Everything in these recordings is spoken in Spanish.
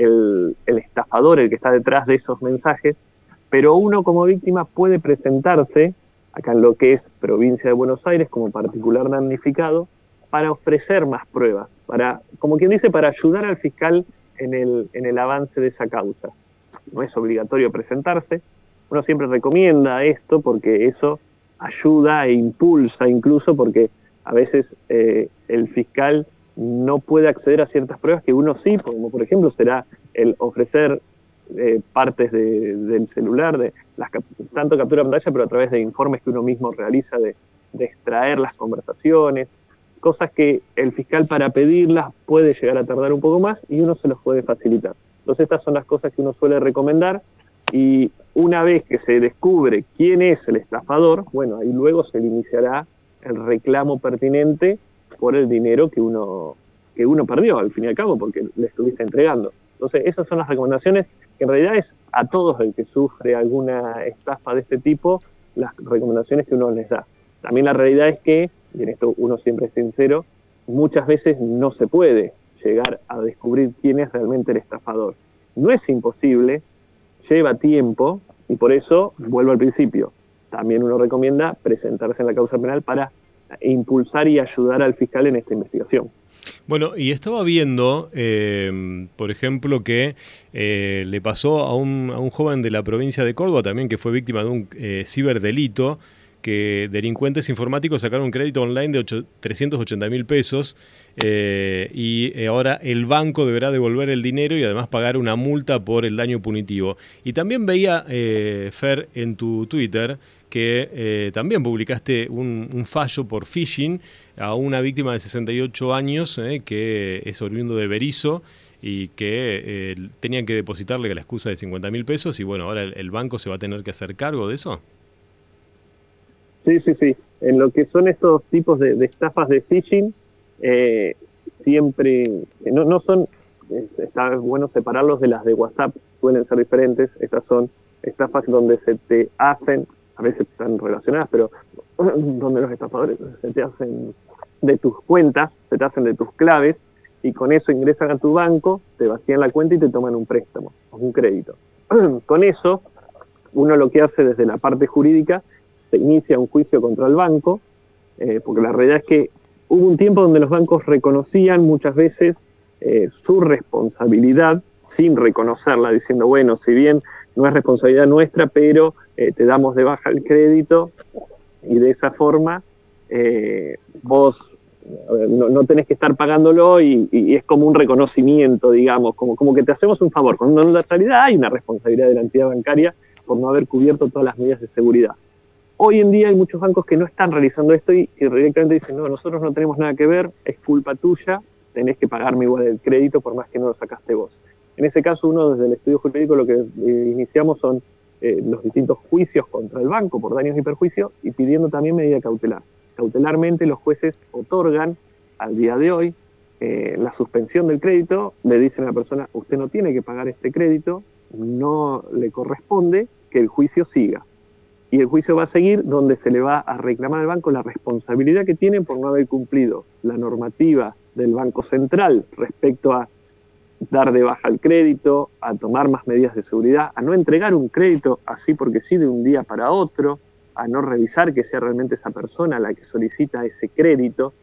el, estafador el que está detrás de esos mensajes, pero uno como víctima puede presentarse acá en lo que es provincia de Buenos Aires como particular damnificado para ofrecer más pruebas, para, como quien dice, para ayudar al fiscal en el, avance de esa causa. No es obligatorio presentarse, uno siempre recomienda esto porque eso ayuda e impulsa incluso porque a veces eh, el fiscal no puede acceder a ciertas pruebas que uno sí, como por ejemplo será el ofrecer eh, partes del celular, de las, tanto captura de pantalla, pero a través de informes que uno mismo realiza de, de extraer las conversaciones, cosas que el fiscal para pedirlas puede llegar a tardar un poco más y uno se los puede facilitar. Entonces estas son las cosas que uno suele recomendar y una vez que se descubre quién es el estafador, bueno, ahí luego se le iniciará el reclamo pertinente por el dinero que uno, que uno perdió, al fin y al cabo, porque le estuviste entregando. Entonces, esas son las recomendaciones que en realidad es a todos el que sufre alguna estafa de este tipo, las recomendaciones que uno les da. También la realidad es que, y en esto uno siempre es sincero, muchas veces no se puede llegar a descubrir quién es realmente el estafador. No es imposible, lleva tiempo y por eso, vuelvo al principio, también uno recomienda presentarse en la causa penal para impulsar y ayudar al fiscal en esta investigación. Bueno, y estaba viendo, eh, por ejemplo, que eh, le pasó a un, a un, joven de la provincia de Córdoba también que fue víctima de un eh, ciberdelito que delincuentes informáticos sacaron un crédito online de 380 mil pesos y ahora el banco deberá devolver el dinero y además pagar una multa por el daño punitivo. Y también veía, Fer, en tu Twitter que también publicaste un, fallo por phishing a una víctima de 68 años que es oriundo de Berizo y que tenían que depositarle la excusa de 50 mil pesos y bueno, ahora el banco se va a tener que hacer cargo de eso. Sí, sí, sí. En lo que son estos tipos de, estafas de phishing, eh, siempre, no, no son, está bueno separarlos de las de WhatsApp, suelen ser diferentes. Estas son estafas donde se te hacen, a veces están relacionadas, pero donde los estafadores se te hacen de tus cuentas, se te hacen de tus claves, y con eso ingresan a tu banco, te vacían la cuenta y te toman un préstamo un crédito. con eso, uno lo que hace desde la parte jurídica se inicia un juicio contra el banco, eh, porque la realidad es que hubo un tiempo donde los bancos reconocían muchas veces eh, su responsabilidad sin reconocerla, diciendo, bueno, si bien no es responsabilidad nuestra, pero eh, te damos de baja el crédito y de esa forma vos no, tenés que estar pagándolo y, es como un reconocimiento, digamos, como, como que te hacemos un favor, cuando en realidad hay una responsabilidad de la entidad bancaria por no haber cubierto todas las medidas de seguridad. Hoy en día hay muchos bancos que no están realizando esto y directamente dicen, no, nosotros no tenemos nada que ver, es culpa tuya, tenés que pagarme igual el crédito por más que no lo sacaste vos. En ese caso, uno desde el estudio jurídico lo que eh, iniciamos son eh, los distintos juicios contra el banco por daños y perjuicios y pidiendo también medida cautelar. Cautelarmente los jueces otorgan al día de hoy eh, la suspensión del crédito, le dicen a la persona, usted no tiene que pagar este crédito, no le corresponde que el juicio siga y el juicio va a seguir donde se le va a reclamar al banco la responsabilidad que tiene por no haber cumplido la normativa del Banco Central respecto a dar de baja el crédito, a tomar más medidas de seguridad, a no entregar un crédito así porque sí de un día para otro, a no revisar que sea realmente esa persona la que solicita ese crédito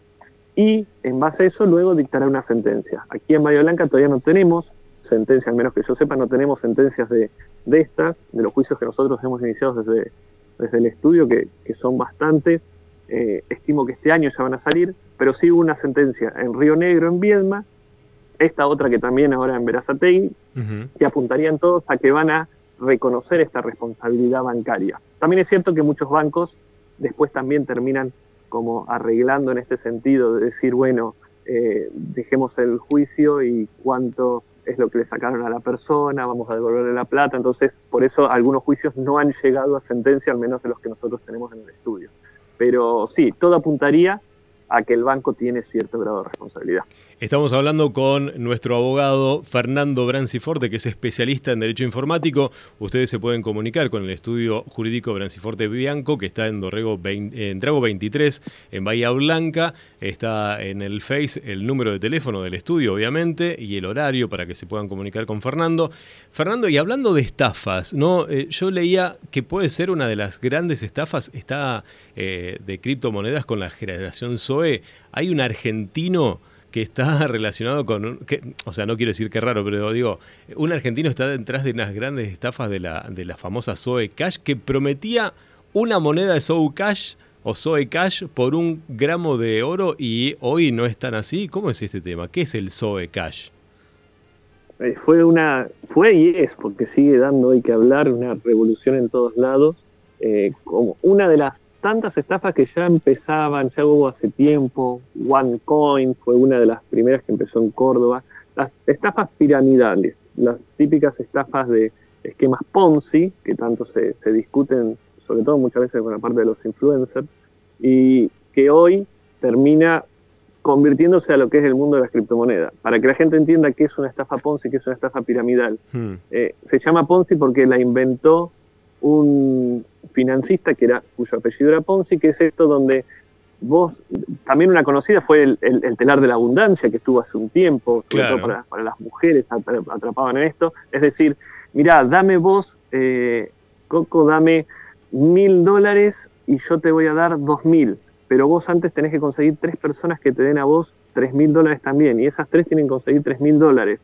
y en base a eso luego dictará una sentencia. Aquí en Bahía Blanca todavía no tenemos sentencia, al menos que yo sepa, no tenemos sentencias de, de estas, de los juicios que nosotros hemos iniciado desde desde el estudio, que, son bastantes. Eh, estimo que este año ya van a salir, pero sí hubo una sentencia en Río Negro, en Viedma, esta otra que también ahora en Verazategui, que apuntarían todos a que van a reconocer esta responsabilidad bancaria. También es cierto que muchos bancos después también terminan como arreglando en este sentido de decir, bueno, eh, dejemos el juicio y cuánto es lo que le sacaron a la persona, vamos a devolverle la plata, entonces por eso algunos juicios no han llegado a sentencia, al menos de los que nosotros tenemos en el estudio. Pero sí, todo apuntaría a que el banco tiene cierto grado de responsabilidad. Estamos hablando con nuestro abogado Fernando Branciforte, que es especialista en Derecho Informático. Ustedes se pueden comunicar con el estudio jurídico Branciforte Bianco, que está en Dorrego en Drago 23, en Bahía Blanca. Está en el Face el número de teléfono del estudio, obviamente, y el horario para que se puedan comunicar con Fernando. Fernando, y hablando de estafas, ¿no? Eh, yo leía que puede ser una de las grandes estafas, está eh, de criptomonedas con la generación Hay un argentino que está relacionado con, o sea, no quiero decir que raro, pero digo, un argentino está detrás de unas grandes estafas de la, de la famosa Zoe Cash que prometía una moneda de Zoe Cash o Zoe Cash por un gramo de oro y hoy no es tan así. ¿Cómo es este tema? ¿Qué es el Zoe Cash? Eh, fue una, fue y es, porque sigue dando hoy que hablar, una revolución en todos lados, eh, como una de las tantas estafas que ya empezaban, ya hubo hace tiempo, OneCoin fue una de las primeras que empezó en Córdoba, las estafas piramidales, las típicas estafas de esquemas Ponzi, que tanto se, discuten, sobre todo muchas veces con la parte de los influencers, y que hoy termina convirtiéndose a lo que es el mundo de las criptomonedas. Para que la gente entienda qué es una estafa Ponzi, qué es una estafa piramidal. Hmm. Eh, se llama Ponzi porque la inventó un financista que era, cuyo apellido era Ponzi, que es esto donde vos, también una conocida fue el, telar de la abundancia que estuvo hace un tiempo, sobre todo para, las mujeres atrapaban en esto, es decir, mira, dame vos, eh, Coco, dame mil dólares y yo te voy a dar dos mil, pero vos antes tenés que conseguir tres personas que te den a vos tres mil dólares también, y esas tres tienen que conseguir tres mil dólares.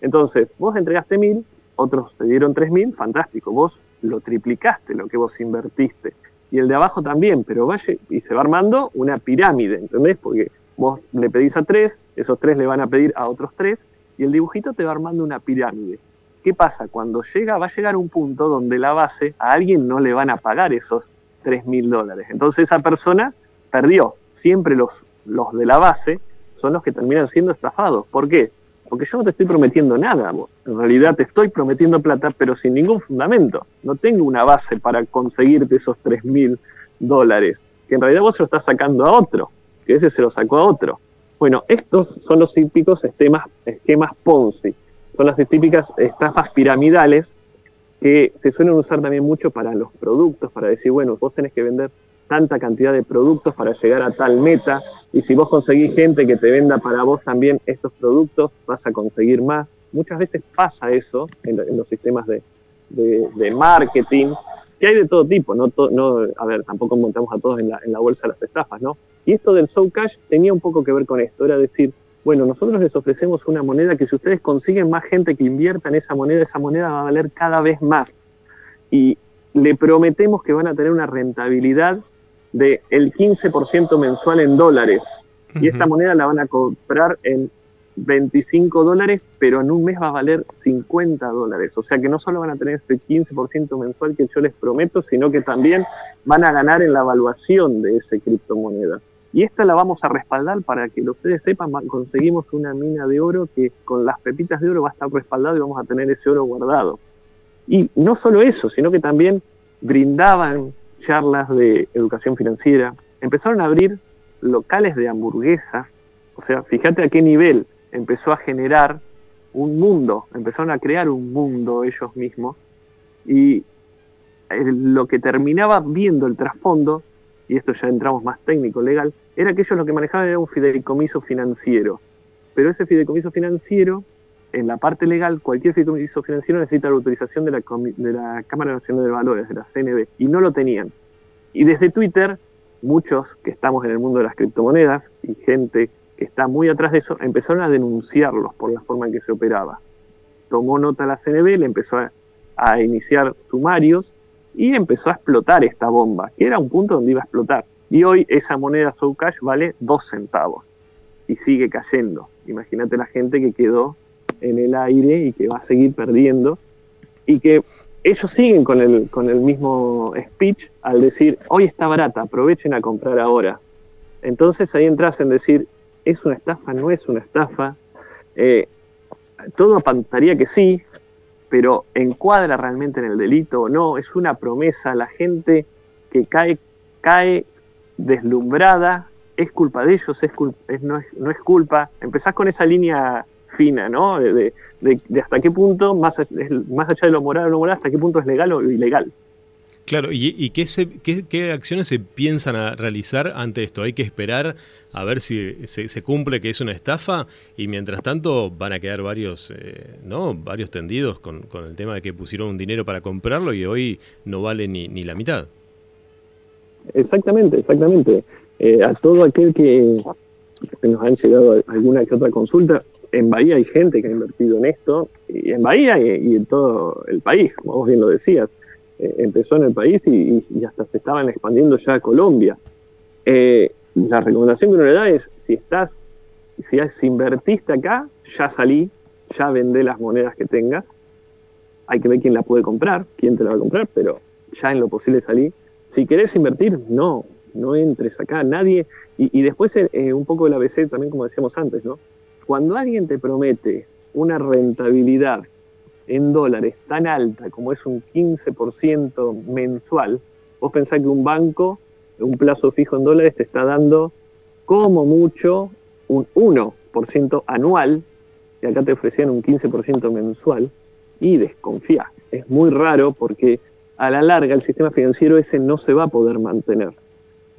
Entonces, vos entregaste mil, otros te dieron tres mil, fantástico, vos lo triplicaste lo que vos invertiste. Y el de abajo también, pero vaya y se va armando una pirámide, ¿entendés? Porque vos le pedís a tres, esos tres le van a pedir a otros tres, y el dibujito te va armando una pirámide. ¿Qué pasa? Cuando llega, va a llegar un punto donde la base, a alguien no le van a pagar esos tres mil dólares. Entonces esa persona perdió. Siempre los, los de la base son los que terminan siendo estafados. ¿Por qué? Porque yo no te estoy prometiendo nada, en realidad te estoy prometiendo plata, pero sin ningún fundamento. No tengo una base para conseguirte esos 3 mil dólares, que en realidad vos se lo estás sacando a otro, que ese se lo sacó a otro. Bueno, estos son los típicos esquemas, esquemas Ponzi, son las típicas estafas piramidales que se suelen usar también mucho para los productos, para decir, bueno, vos tenés que vender tanta cantidad de productos para llegar a tal meta y si vos conseguís gente que te venda para vos también estos productos, vas a conseguir más. Muchas veces pasa eso en, los sistemas de, marketing, que hay de todo tipo, no, no a ver, tampoco montamos a todos en la, en la bolsa las estafas, ¿no? Y esto del Soul Cash tenía un poco que ver con esto, era decir, bueno, nosotros les ofrecemos una moneda que si ustedes consiguen más gente que invierta en esa moneda, esa moneda va a valer cada vez más. Y le prometemos que van a tener una rentabilidad del el 15% mensual en dólares. Y esta moneda la van a comprar en 25 dólares, pero en un mes va a valer 50 dólares. O sea que no solo van a tener ese 15% mensual que yo les prometo, sino que también van a ganar en la evaluación de esa criptomoneda. Y esta la vamos a respaldar para que ustedes sepan, conseguimos una mina de oro que con las pepitas de oro va a estar respaldado y vamos a tener ese oro guardado. Y no solo eso, sino que también brindaban charlas de educación financiera, empezaron a abrir locales de hamburguesas, o sea, fíjate a qué nivel empezó a generar un mundo, empezaron a crear un mundo ellos mismos y lo que terminaba viendo el trasfondo, y esto ya entramos más técnico, legal, era que ellos lo que manejaban era un fideicomiso financiero, pero ese fideicomiso financiero en la parte legal, cualquier fideicomiso financiero necesita la autorización de la, de la Cámara Nacional de Valores, de la CNB, y no lo tenían. Y desde Twitter, muchos que estamos en el mundo de las criptomonedas y gente que está muy atrás de eso, empezaron a denunciarlos por la forma en que se operaba. Tomó nota la CNB, le empezó a, a iniciar sumarios y empezó a explotar esta bomba, que era un punto donde iba a explotar. Y hoy esa moneda Cash vale dos centavos y sigue cayendo. Imagínate la gente que quedó en el aire y que va a seguir perdiendo y que ellos siguen con el, con el mismo speech al decir, hoy está barata, aprovechen a comprar ahora. Entonces ahí entras en decir, ¿es una estafa? ¿No es una estafa? Eh, todo apuntaría que sí, pero ¿encuadra realmente en el delito o no? Es una promesa, la gente que cae, cae deslumbrada es culpa de ellos, es, no, es culpa. Empezás con esa línea fina, ¿no? De, hasta qué punto, más, más allá de lo moral o no moral, hasta qué punto es legal o ilegal. Claro, ¿y, qué, qué, acciones se piensan a realizar ante esto? ¿Hay que esperar a ver si se, cumple que es una estafa? Y mientras tanto van a quedar varios, eh, ¿no? varios tendidos con, el tema de que pusieron un dinero para comprarlo y hoy no vale ni, ni la mitad. Exactamente, exactamente. Eh, a todo aquel que, nos han llegado alguna que otra consulta, en Bahía hay gente que ha invertido en esto, y en Bahía y en todo el país, como vos bien lo decías. Eh, empezó en el país y, hasta se estaban expandiendo ya a Colombia. Eh, la recomendación que uno le da es, si estás, si es invertiste acá, ya salí, ya vendé las monedas que tengas. Hay que ver quién la puede comprar, quién te la va a comprar, pero ya en lo posible salí. Si querés invertir, no, no entres acá, nadie. Y, después eh, un poco el ABC también, como decíamos antes, ¿no? Cuando alguien te promete una rentabilidad en dólares tan alta como es un 15% mensual, vos pensás que un banco, un plazo fijo en dólares, te está dando como mucho un 1% anual, y acá te ofrecían un 15% mensual, y desconfía. Es muy raro porque a la larga el sistema financiero ese no se va a poder mantener.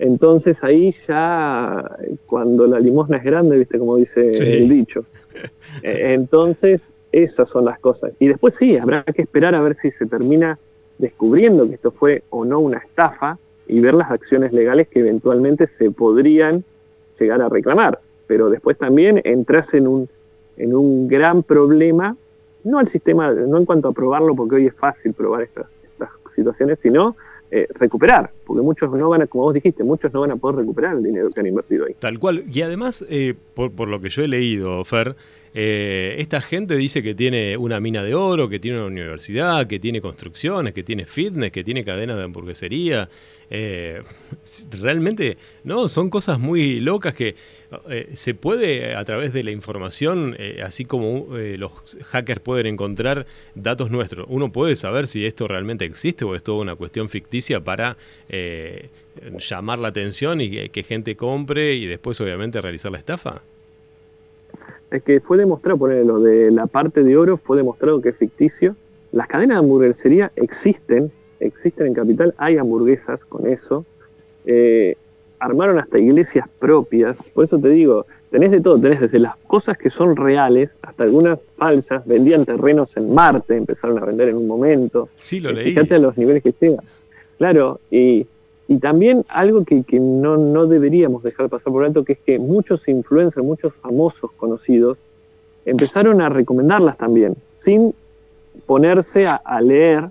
Entonces ahí ya, cuando la limosna es grande, viste como dice el dicho. Eh, entonces esas son las cosas. Y después sí, habrá que esperar a ver si se termina descubriendo que esto fue o no una estafa y ver las acciones legales que eventualmente se podrían llegar a reclamar. Pero después también entras en un, en un gran problema, no al sistema, no en cuanto a probarlo, porque hoy es fácil probar estas, estas situaciones, sino eh, recuperar, porque muchos no van a, como vos dijiste, muchos no van a poder recuperar el dinero que han invertido ahí. Tal cual. Y además, eh, por, por, lo que yo he leído, Fer, eh, esta gente dice que tiene una mina de oro, que tiene una universidad, que tiene construcciones, que tiene fitness, que tiene cadenas de hamburguesería. Eh, realmente, no, son cosas muy locas que eh, se puede a través de la información, así como los hackers pueden encontrar datos nuestros, uno puede saber si esto realmente existe o es toda una cuestión ficticia para llamar la atención y que gente compre y después obviamente realizar la estafa es que fue demostrado, por lo de la parte de oro, fue demostrado que es ficticio. Las cadenas de hamburguesería existen, existen en Capital, hay hamburguesas con eso. Eh, armaron hasta iglesias propias, por eso te digo, tenés de todo, tenés desde las cosas que son reales hasta algunas falsas, vendían terrenos en Marte, empezaron a vender en un momento. Sí, lo leí. Fíjate a los niveles que llegan. Claro, y y también algo que, no, deberíamos dejar pasar por alto, que es que muchos influencers, muchos famosos conocidos, empezaron a recomendarlas también, sin ponerse a, leer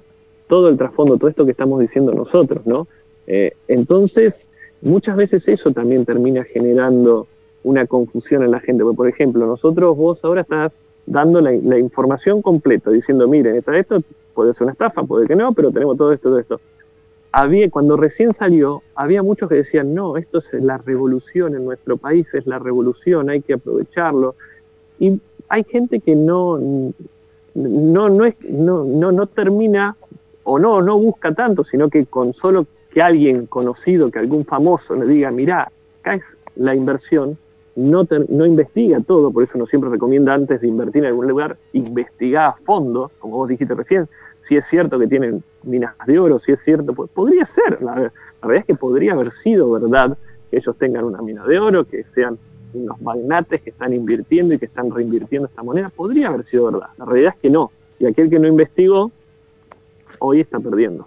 todo el trasfondo, todo esto que estamos diciendo nosotros, ¿no? Eh, entonces, muchas veces eso también termina generando una confusión en la gente. Porque, por ejemplo, nosotros, vos ahora estás dando la, la información completa, diciendo, miren, esto, esto puede ser una estafa, puede que no, pero tenemos todo esto, todo esto había, cuando recién salió, había muchos que decían, no, esto es la revolución en nuestro país, es la revolución, hay que aprovecharlo. Y hay gente que no, no, no, es, no, termina o no, no busca tanto, sino que con solo que alguien conocido, que algún famoso le diga, mirá, acá es la inversión, no, no investiga todo, por eso no siempre recomienda antes de invertir en algún lugar, investigar a fondo, como vos dijiste recién, si es cierto que tienen minas de oro, si es cierto, pues podría ser, la, verdad es que podría haber sido verdad que ellos tengan una mina de oro, que sean unos magnates que están invirtiendo y que están reinvirtiendo esta moneda, podría haber sido verdad. La realidad es que no, y aquel que no investigó, hoy está perdiendo.